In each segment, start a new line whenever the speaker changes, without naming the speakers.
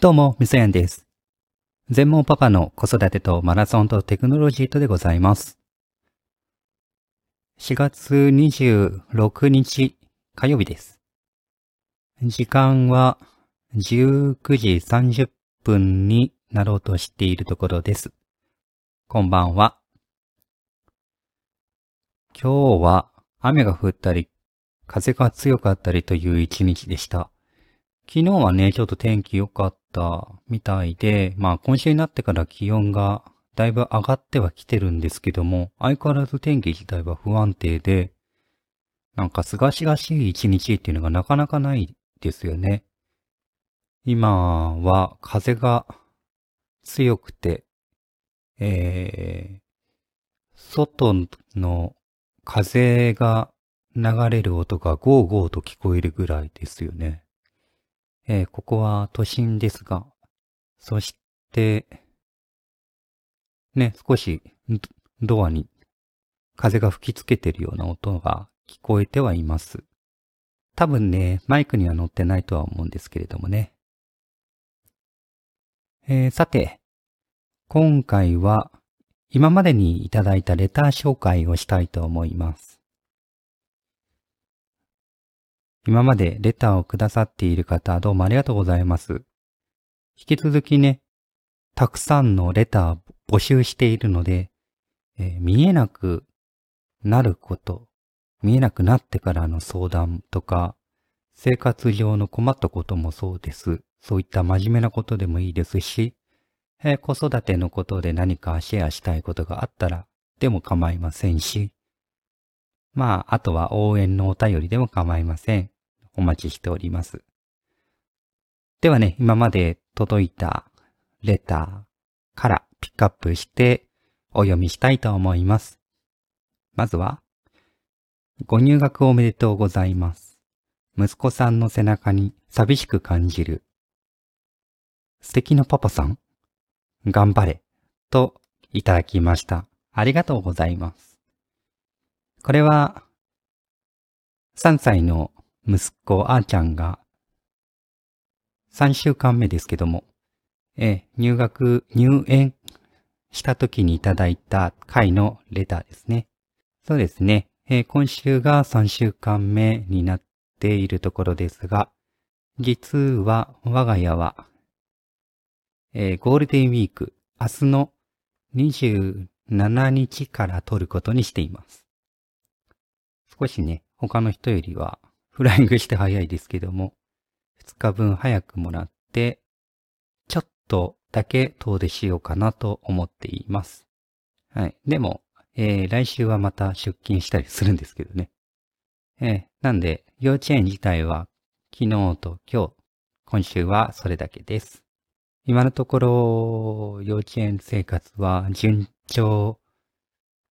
どうも、みそやんです。全盲パパの子育てとマラソンとテクノロジーとでございます。4月26日火曜日です。時間は19時30分になろうとしているところです。こんばんは。今日は雨が降ったり、風が強かったりという一日でした。昨日はね、ちょっと天気良かったみたいで、まあ今週になってから気温がだいぶ上がってはきてるんですけども、相変わらず天気自体は不安定で、なんかすがしがしい一日っていうのがなかなかないですよね。今は風が強くて、えー、外の風が流れる音がゴーゴーと聞こえるぐらいですよね。えーここは都心ですが、そして、ね、少しドアに風が吹きつけてるような音が聞こえてはいます。多分ね、マイクには乗ってないとは思うんですけれどもね。えーさて、今回は今までにいただいたレター紹介をしたいと思います。今までレターをくださっている方、どうもありがとうございます。引き続きね、たくさんのレター募集しているので、えー見えなくなること、見えなくなってからの相談とか、生活上の困ったこともそうです。そういった真面目なことでもいいですし、えー子育てのことで何かシェアしたいことがあったら、でも構いませんし、まあ、あとは応援のお便りでも構いません。お待ちしております。ではね、今まで届いたレターからピックアップしてお読みしたいと思います。まずは、ご入学おめでとうございます。息子さんの背中に寂しく感じる。素敵なパパさん頑張れ。といただきました。ありがとうございます。これは、3歳の息子あーちゃんが、3週間目ですけども、え入学、入園した時にいただいた回のレターですね。そうですね。え今週が3週間目になっているところですが、実は我が家は、えゴールデンウィーク、明日の27日から取ることにしています。少しね、他の人よりはフライングして早いですけども、2日分早くもらって、ちょっとだけ遠出しようかなと思っています。はい。でも、えー来週はまた出勤したりするんですけどね。えーなんで、幼稚園自体は昨日と今日、今週はそれだけです。今のところ、幼稚園生活は順調、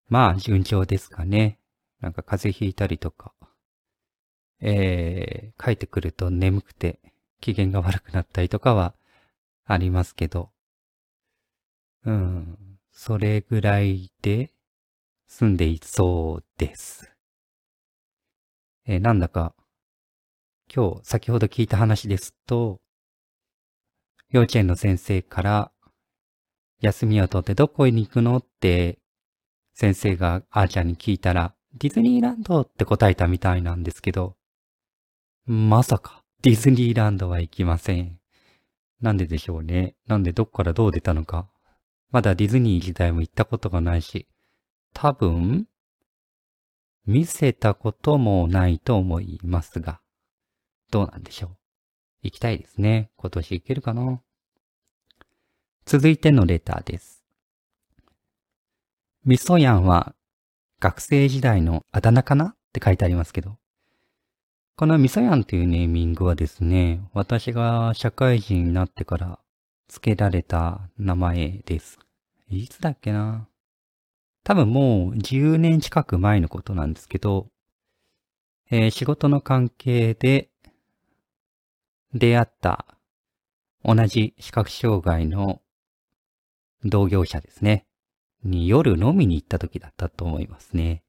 まあ順調ですかね。なんか風邪ひいたりとか、えー、帰ってくると眠くて機嫌が悪くなったりとかはありますけど、うん、それぐらいで住んでいそうです。えーなんだか、今日先ほど聞いた話ですと、幼稚園の先生から、休みを取ってどこに行くの？って先生があーちゃんに聞いたら、ディズニーランドって答えたみたいなんですけど、まさか、ディズニーランドは行きません。なんででしょうね。なんでどっからどう出たのか。まだディズニー自体も行ったことがないし、多分、見せたこともないと思いますが、どうなんでしょう。行きたいですね。今年行けるかな。続いてのレターです。みそやんは学生時代のあだ名かな？って書いてありますけど。このみそやんというネーミングはですね、私が社会人になってから付けられた名前です。いつだっけな？多分もう10年近く前のことなんですけど、えー仕事の関係で出会った同じ視覚障害の同業者ですね。に夜飲みに行った時だったと思いますね。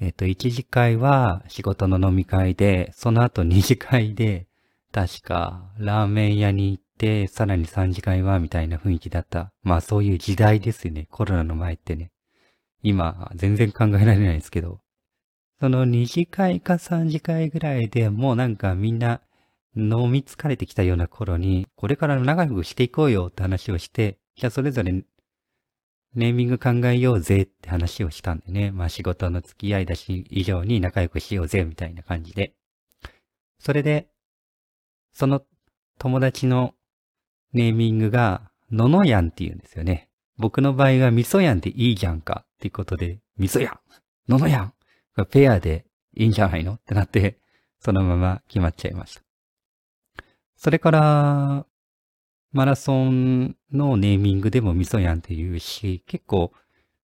えっ、と、一次会は仕事の飲み会で、その後二次会で、確かラーメン屋に行って、さらに3次会はみたいな雰囲気だった。まあそういう時代ですよね。コロナの前ってね。今、全然考えられないですけど。その2次会か3次会ぐらいでもうなんかみんな飲み疲れてきたような頃に、これから仲良くしていこうよって話をして、じゃあそれぞれネーミング考えようぜって話をしたんでね。まあ仕事の付き合いだし以上に仲良くしようぜみたいな感じで。それで、その友達のネーミングが、ののやんって言うんですよね。僕の場合は味噌やんでいいじゃんかっていうことで、味噌やんののやんペアでいいんじゃないのってなって、そのまま決まっちゃいました。それから、マラソンのネーミングでも味噌やんって言うし、結構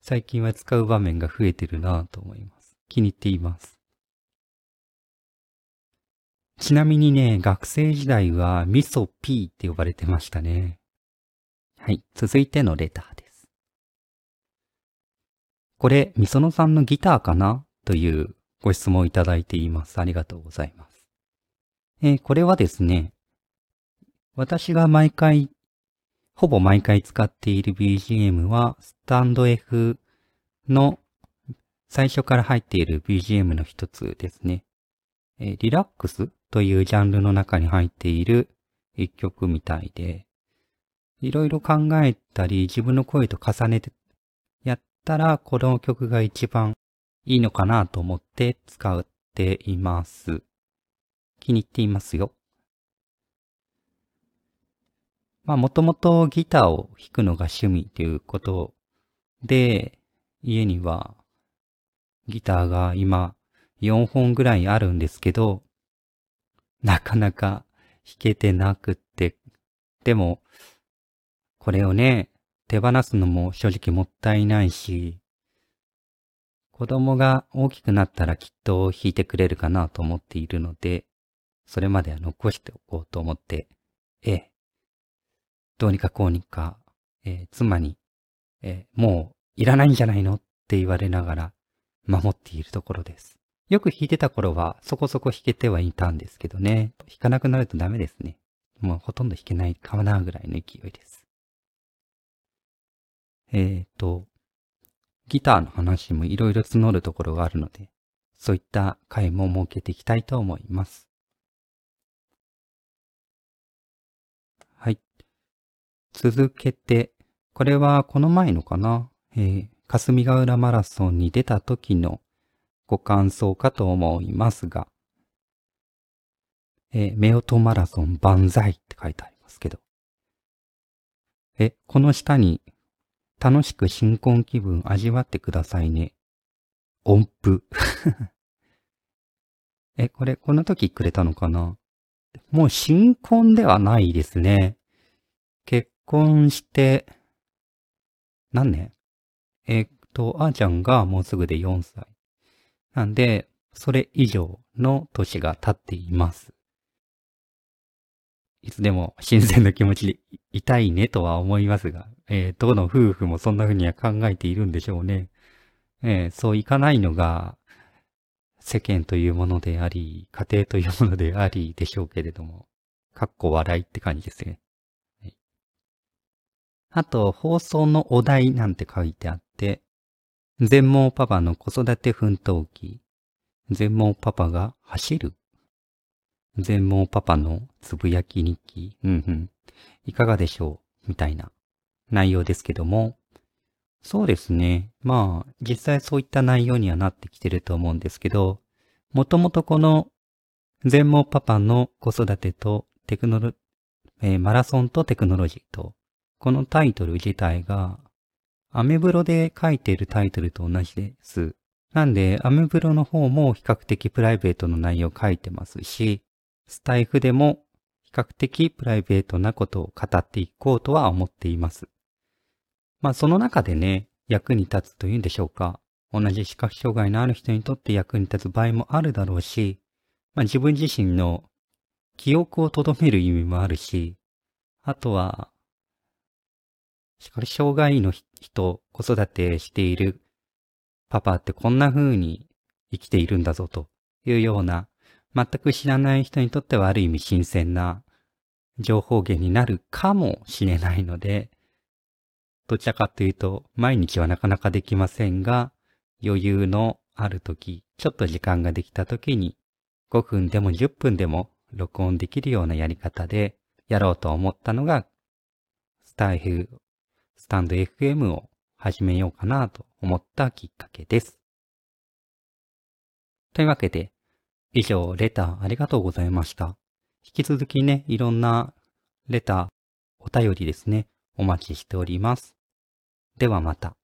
最近は使う場面が増えてるなと思います。気に入っています。ちなみにね、学生時代は味噌 P って呼ばれてましたね。はい、続いてのレターです。これ、みそのさんのギターかな？というご質問をいただいています。ありがとうございます。えー、これはですね、私が毎回、ほぼ毎回使っている BGM は、スタンド F の最初から入っている BGM の一つですね。え、リラックスというジャンルの中に入っている一曲みたいで、いろいろ考えたり自分の声と重ねてやったら、この曲が一番いいのかなと思って使っています。気に入っていますよ。まあもともとギターを弾くのが趣味ということで、家にはギターが今4本ぐらいあるんですけど、なかなか弾けてなくって、でも、これをね、手放すのも正直もったいないし、子供が大きくなったらきっと弾いてくれるかなと思っているので、それまでは残しておこうと思って、ええ、どうにかこうにか、えー、妻に、えー、もういらないんじゃないのって言われながら守っているところです。よく弾いてた頃はそこそこ弾けてはいたんですけどね。弾かなくなるとダメですね。もうほとんど弾けないかなぐらいの勢いです。えっ、ー、と、ギターの話もいろいろ募るところがあるので、そういった回も設けていきたいと思います。続けて、これはこの前のかな？えー、霞ヶ浦マラソンに出た時のご感想かと思いますが、えー、夫婦マラソン万歳って書いてありますけど、え、この下に、楽しく新婚気分味わってくださいね。音符。え、これ、この時くれたのかな？もう新婚ではないですね。結婚して、何年？えっと、あーちゃんがもうすぐで4歳。なんで、それ以上の年が経っています。いつでも新鮮な気持ちでいたいねとは思いますが、えー、どの夫婦もそんな風には考えているんでしょうね。えー、そういかないのが世間というものであり、家庭というものでありでしょうけれども、かっこ笑いって感じですね。あと、放送のお題なんて書いてあって、全盲パパの子育て奮闘記。全盲パパが走る。全盲パパのつぶやき日記。うんうん。いかがでしょう？みたいな内容ですけども。そうですね。まあ、実際そういった内容にはなってきてると思うんですけど、もともとこの全盲パパの子育てとテクノロ、えー、マラソンとテクノロジーと、このタイトル自体がアメブロで書いているタイトルと同じです。なんで、アメブロの方も比較的プライベートの内容を書いてますし、スタイフでも比較的プライベートなことを語っていこうとは思っています。まあその中でね、役に立つというんでしょうか。同じ視覚障害のある人にとって役に立つ場合もあるだろうし、まあ自分自身の記憶を留める意味もあるし、あとはしかし、障害の人、子育てしているパパってこんな風に生きているんだぞというような、全く知らない人にとってはある意味新鮮な情報源になるかもしれないので、どちらかというと、毎日はなかなかできませんが、余裕のある時、ちょっと時間ができた時に、5分でも10分でも録音できるようなやり方でやろうと思ったのが、スタイフ、スタンド FM を始めようかなと思ったきっかけです。というわけで、以上、レターありがとうございました。引き続きね、いろんなレター、お便りですね、お待ちしております。ではまた。